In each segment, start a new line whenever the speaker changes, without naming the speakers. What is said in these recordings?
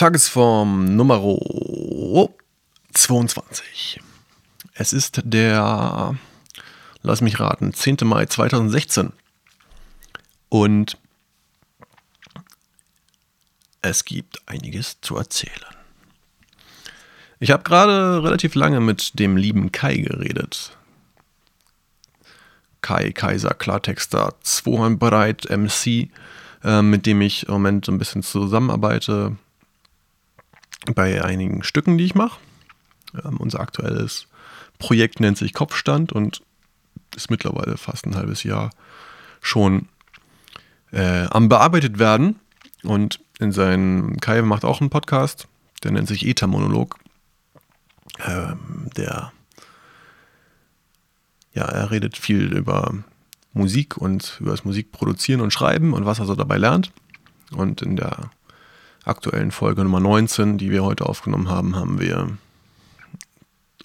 Tagesform Nummer 22. Es ist der, lass mich raten, 10. Mai 2016. Und es gibt einiges zu erzählen. Ich habe gerade relativ lange mit dem lieben Kai geredet. Kai Kaiser Klartexter, Zweibreit MC, äh, mit dem ich im Moment ein bisschen zusammenarbeite bei einigen Stücken, die ich mache. Ähm, unser aktuelles Projekt nennt sich Kopfstand und ist mittlerweile fast ein halbes Jahr schon äh, am bearbeitet werden. Und in seinem Kai macht auch einen Podcast, der nennt sich Ether-Monolog. Ähm, der ja, er redet viel über Musik und über das Musikproduzieren und Schreiben und was er so dabei lernt. Und in der aktuellen Folge Nummer 19, die wir heute aufgenommen haben, haben wir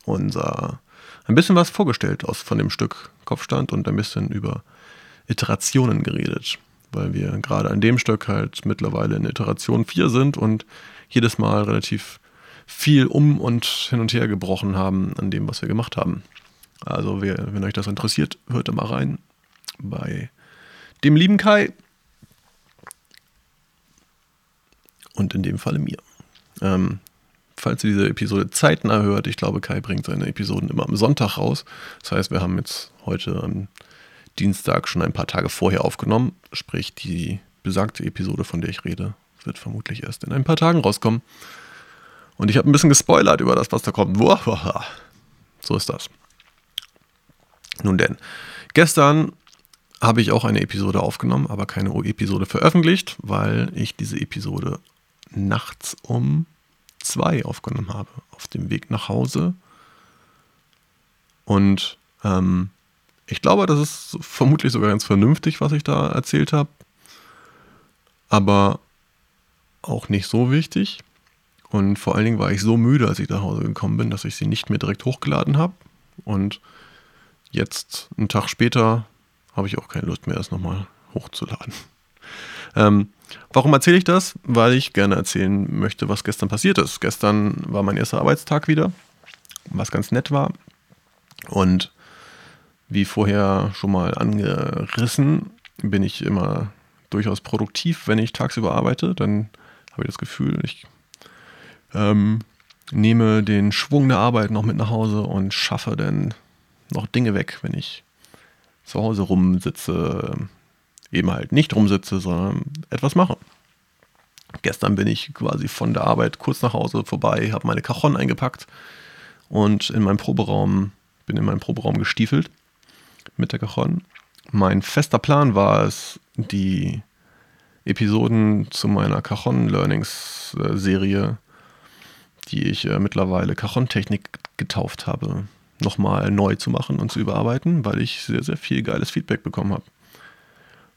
unser ein bisschen was vorgestellt aus von dem Stück Kopfstand und ein bisschen über Iterationen geredet, weil wir gerade an dem Stück halt mittlerweile in Iteration 4 sind und jedes Mal relativ viel um und hin und her gebrochen haben an dem, was wir gemacht haben. Also, wer, wenn euch das interessiert, hört da mal rein bei dem lieben Kai. Und in dem Falle mir. Ähm, falls ihr diese Episode zeitnah hört, ich glaube, Kai bringt seine Episoden immer am Sonntag raus. Das heißt, wir haben jetzt heute am Dienstag schon ein paar Tage vorher aufgenommen. Sprich, die besagte Episode, von der ich rede, wird vermutlich erst in ein paar Tagen rauskommen. Und ich habe ein bisschen gespoilert über das, was da kommt. So ist das. Nun denn, gestern habe ich auch eine Episode aufgenommen, aber keine Episode veröffentlicht, weil ich diese Episode nachts um zwei aufgenommen habe, auf dem Weg nach Hause. Und ähm, ich glaube, das ist vermutlich sogar ganz vernünftig, was ich da erzählt habe. Aber auch nicht so wichtig. Und vor allen Dingen war ich so müde, als ich nach Hause gekommen bin, dass ich sie nicht mehr direkt hochgeladen habe. Und jetzt, einen Tag später, habe ich auch keine Lust mehr, das nochmal hochzuladen. Ähm, warum erzähle ich das? Weil ich gerne erzählen möchte, was gestern passiert ist. Gestern war mein erster Arbeitstag wieder, was ganz nett war. Und wie vorher schon mal angerissen, bin ich immer durchaus produktiv, wenn ich tagsüber arbeite. Dann habe ich das Gefühl, ich ähm, nehme den Schwung der Arbeit noch mit nach Hause und schaffe dann noch Dinge weg, wenn ich zu Hause rumsitze, eben halt nicht rumsitze, sondern etwas mache. Gestern bin ich quasi von der Arbeit kurz nach Hause vorbei, habe meine Cajon eingepackt und in meinem Proberaum, bin in meinen Proberaum gestiefelt mit der Cajon. Mein fester Plan war es, die Episoden zu meiner Cajon Learnings äh, Serie, die ich äh, mittlerweile Cajon Technik getauft habe, nochmal neu zu machen und zu überarbeiten, weil ich sehr, sehr viel geiles Feedback bekommen habe.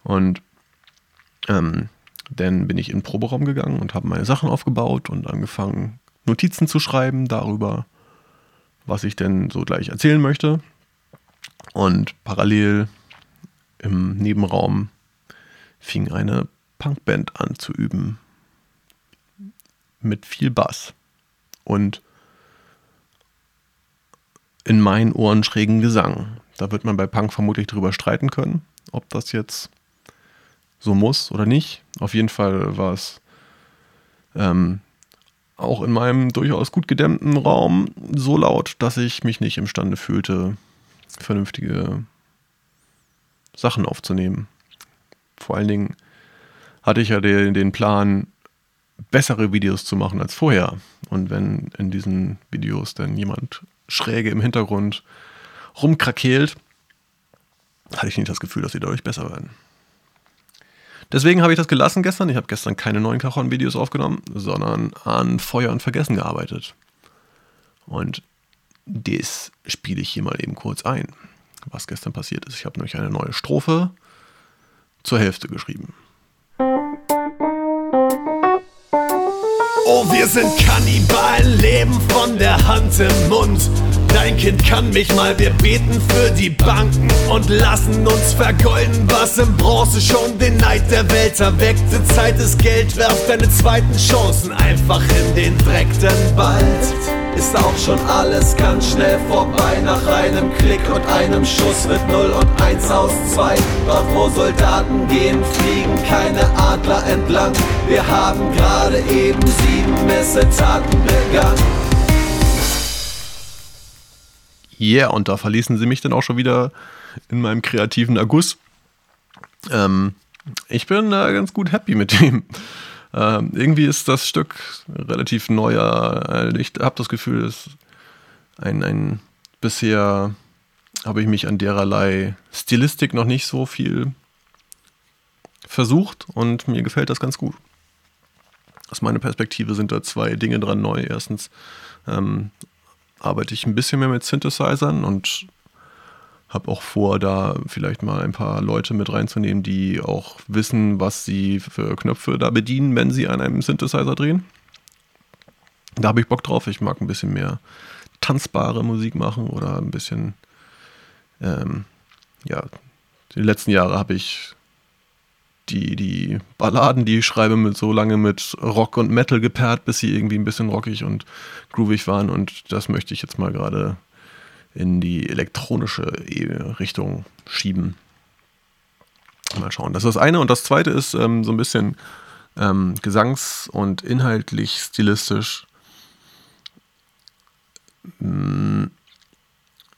Und ähm, dann bin ich in den Proberaum gegangen und habe meine Sachen aufgebaut und angefangen, Notizen zu schreiben darüber, was ich denn so gleich erzählen möchte. Und parallel im Nebenraum fing eine Punkband an zu üben. Mit viel Bass. Und in meinen Ohren schrägen Gesang. Da wird man bei Punk vermutlich drüber streiten können, ob das jetzt so muss oder nicht. Auf jeden Fall war es ähm, auch in meinem durchaus gut gedämmten Raum so laut, dass ich mich nicht imstande fühlte, vernünftige Sachen aufzunehmen. Vor allen Dingen hatte ich ja den, den Plan, bessere Videos zu machen als vorher. Und wenn in diesen Videos dann jemand schräge im Hintergrund rumkrakeelt, hatte ich nicht das Gefühl, dass sie dadurch besser werden. Deswegen habe ich das gelassen gestern. Ich habe gestern keine neuen Cajon-Videos aufgenommen, sondern an Feuer und Vergessen gearbeitet. Und das spiele ich hier mal eben kurz ein, was gestern passiert ist. Ich habe nämlich eine neue Strophe zur Hälfte geschrieben.
Oh, wir sind Kannibalen, leben von der Hand im Mund. Dein Kind kann mich mal, wir beten für die Banken und lassen uns vergolden, was im Bronze schon den Neid der Welt erweckte. Zeit ist Geld, werf deine zweiten Chancen einfach in den Dreck, denn bald ist auch schon alles ganz schnell vorbei. Nach einem Klick und einem Schuss wird 0 und 1 aus 2. Dort wo Soldaten gehen, fliegen keine Adler entlang. Wir haben gerade eben sieben Missetaten begangen.
Yeah, und da verließen sie mich dann auch schon wieder in meinem kreativen Erguss. Ähm, ich bin äh, ganz gut happy mit dem. Ähm, irgendwie ist das Stück relativ neuer. Ich habe das Gefühl, dass ein, ein bisher habe ich mich an dererlei Stilistik noch nicht so viel versucht und mir gefällt das ganz gut. Aus meiner Perspektive sind da zwei Dinge dran neu. Erstens ähm, arbeite ich ein bisschen mehr mit Synthesizern und habe auch vor, da vielleicht mal ein paar Leute mit reinzunehmen, die auch wissen, was sie für Knöpfe da bedienen, wenn sie an einem Synthesizer drehen. Da habe ich Bock drauf. Ich mag ein bisschen mehr tanzbare Musik machen oder ein bisschen, ähm, ja, die letzten Jahre habe ich die, die Balladen, die ich schreibe, mit so lange mit Rock und Metal gepaart, bis sie irgendwie ein bisschen rockig und groovig waren. Und das möchte ich jetzt mal gerade in die elektronische Richtung schieben. Mal schauen. Das ist das eine. Und das zweite ist ähm, so ein bisschen ähm, gesangs- und inhaltlich stilistisch. Hm,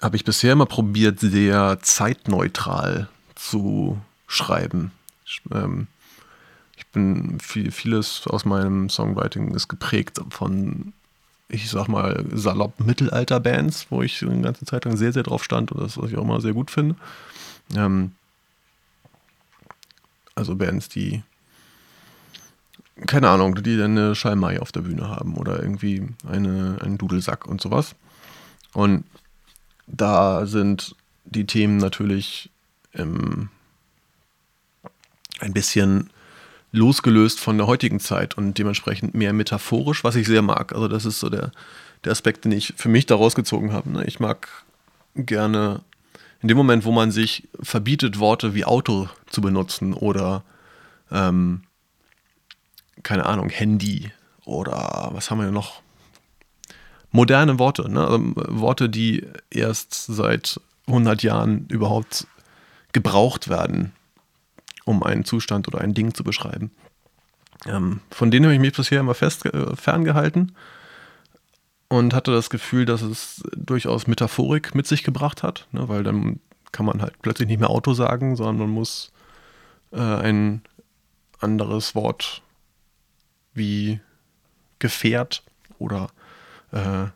Habe ich bisher immer probiert, sehr zeitneutral zu schreiben. Ich, ähm, ich bin viel, vieles aus meinem Songwriting ist geprägt von, ich sag mal, salopp Mittelalter-Bands, wo ich eine ganze Zeit lang sehr, sehr drauf stand und das, was ich auch immer sehr gut finde. Ähm, also Bands, die keine Ahnung, die dann eine Schalmei auf der Bühne haben oder irgendwie eine, einen Dudelsack und sowas. Und da sind die Themen natürlich im ein bisschen losgelöst von der heutigen Zeit und dementsprechend mehr metaphorisch, was ich sehr mag. Also das ist so der, der Aspekt, den ich für mich daraus gezogen habe. Ne? Ich mag gerne in dem Moment, wo man sich verbietet, Worte wie Auto zu benutzen oder ähm, keine Ahnung, Handy oder was haben wir noch? Moderne Worte, ne? also Worte, die erst seit 100 Jahren überhaupt gebraucht werden um einen Zustand oder ein Ding zu beschreiben. Ähm, von denen habe ich mich bisher immer fest äh, ferngehalten und hatte das Gefühl, dass es durchaus Metaphorik mit sich gebracht hat, ne, weil dann kann man halt plötzlich nicht mehr Auto sagen, sondern man muss äh, ein anderes Wort wie Gefährt oder äh,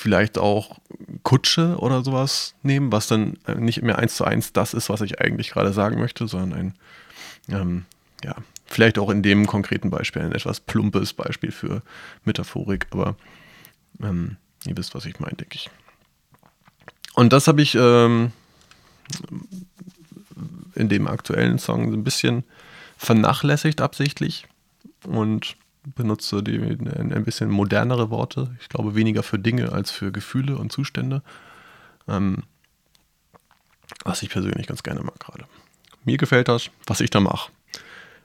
vielleicht auch Kutsche oder sowas nehmen, was dann äh, nicht mehr eins zu eins das ist, was ich eigentlich gerade sagen möchte, sondern ein, ähm, ja, vielleicht auch in dem konkreten Beispiel ein etwas plumpes Beispiel für Metaphorik, aber ähm, ihr wisst, was ich meine, denke ich. Und das habe ich ähm, in dem aktuellen Song so ein bisschen vernachlässigt absichtlich und benutze die, ein bisschen modernere Worte. Ich glaube weniger für Dinge als für Gefühle und Zustände. Ähm, was ich persönlich ganz gerne mag gerade. Mir gefällt das, was ich da mache.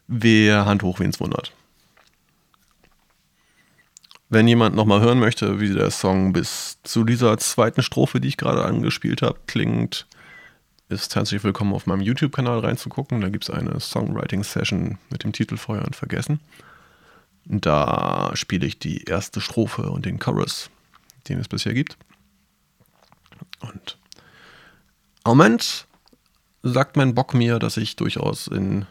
Wer Hand hoch, wen es wundert. Wenn jemand nochmal hören möchte, wie der Song bis zu dieser zweiten Strophe, die ich gerade angespielt habe, klingt, ist herzlich willkommen auf meinem YouTube-Kanal reinzugucken. Da gibt es eine Songwriting-Session mit dem Titel Feuer und Vergessen. Da spiele ich die erste Strophe und den Chorus, den es bisher gibt. Und im Moment sagt mein Bock mir, dass ich durchaus in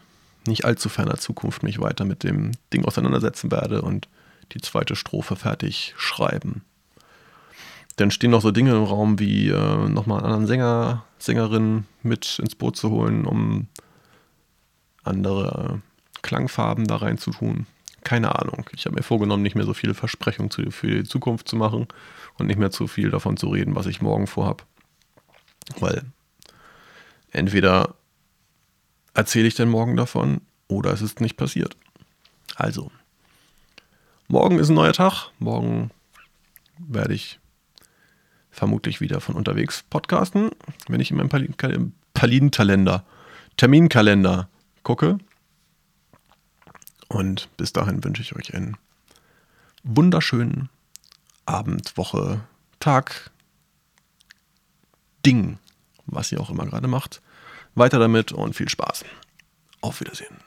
nicht allzu ferner Zukunft mich weiter mit dem Ding auseinandersetzen werde und die zweite Strophe fertig schreiben. Dann stehen noch so Dinge im Raum wie äh, nochmal einen anderen Sänger, Sängerin mit ins Boot zu holen, um andere Klangfarben da rein zu tun keine Ahnung. Ich habe mir vorgenommen, nicht mehr so viele Versprechungen zu, für die Zukunft zu machen und nicht mehr zu viel davon zu reden, was ich morgen vorhab. Weil entweder erzähle ich denn morgen davon oder es ist nicht passiert. Also, morgen ist ein neuer Tag. Morgen werde ich vermutlich wieder von unterwegs podcasten, wenn ich in meinem Palinenkalender, Terminkalender gucke. Und bis dahin wünsche ich euch einen wunderschönen Abend, Woche, Tag, Ding, was ihr auch immer gerade macht. Weiter damit und viel Spaß. Auf Wiedersehen.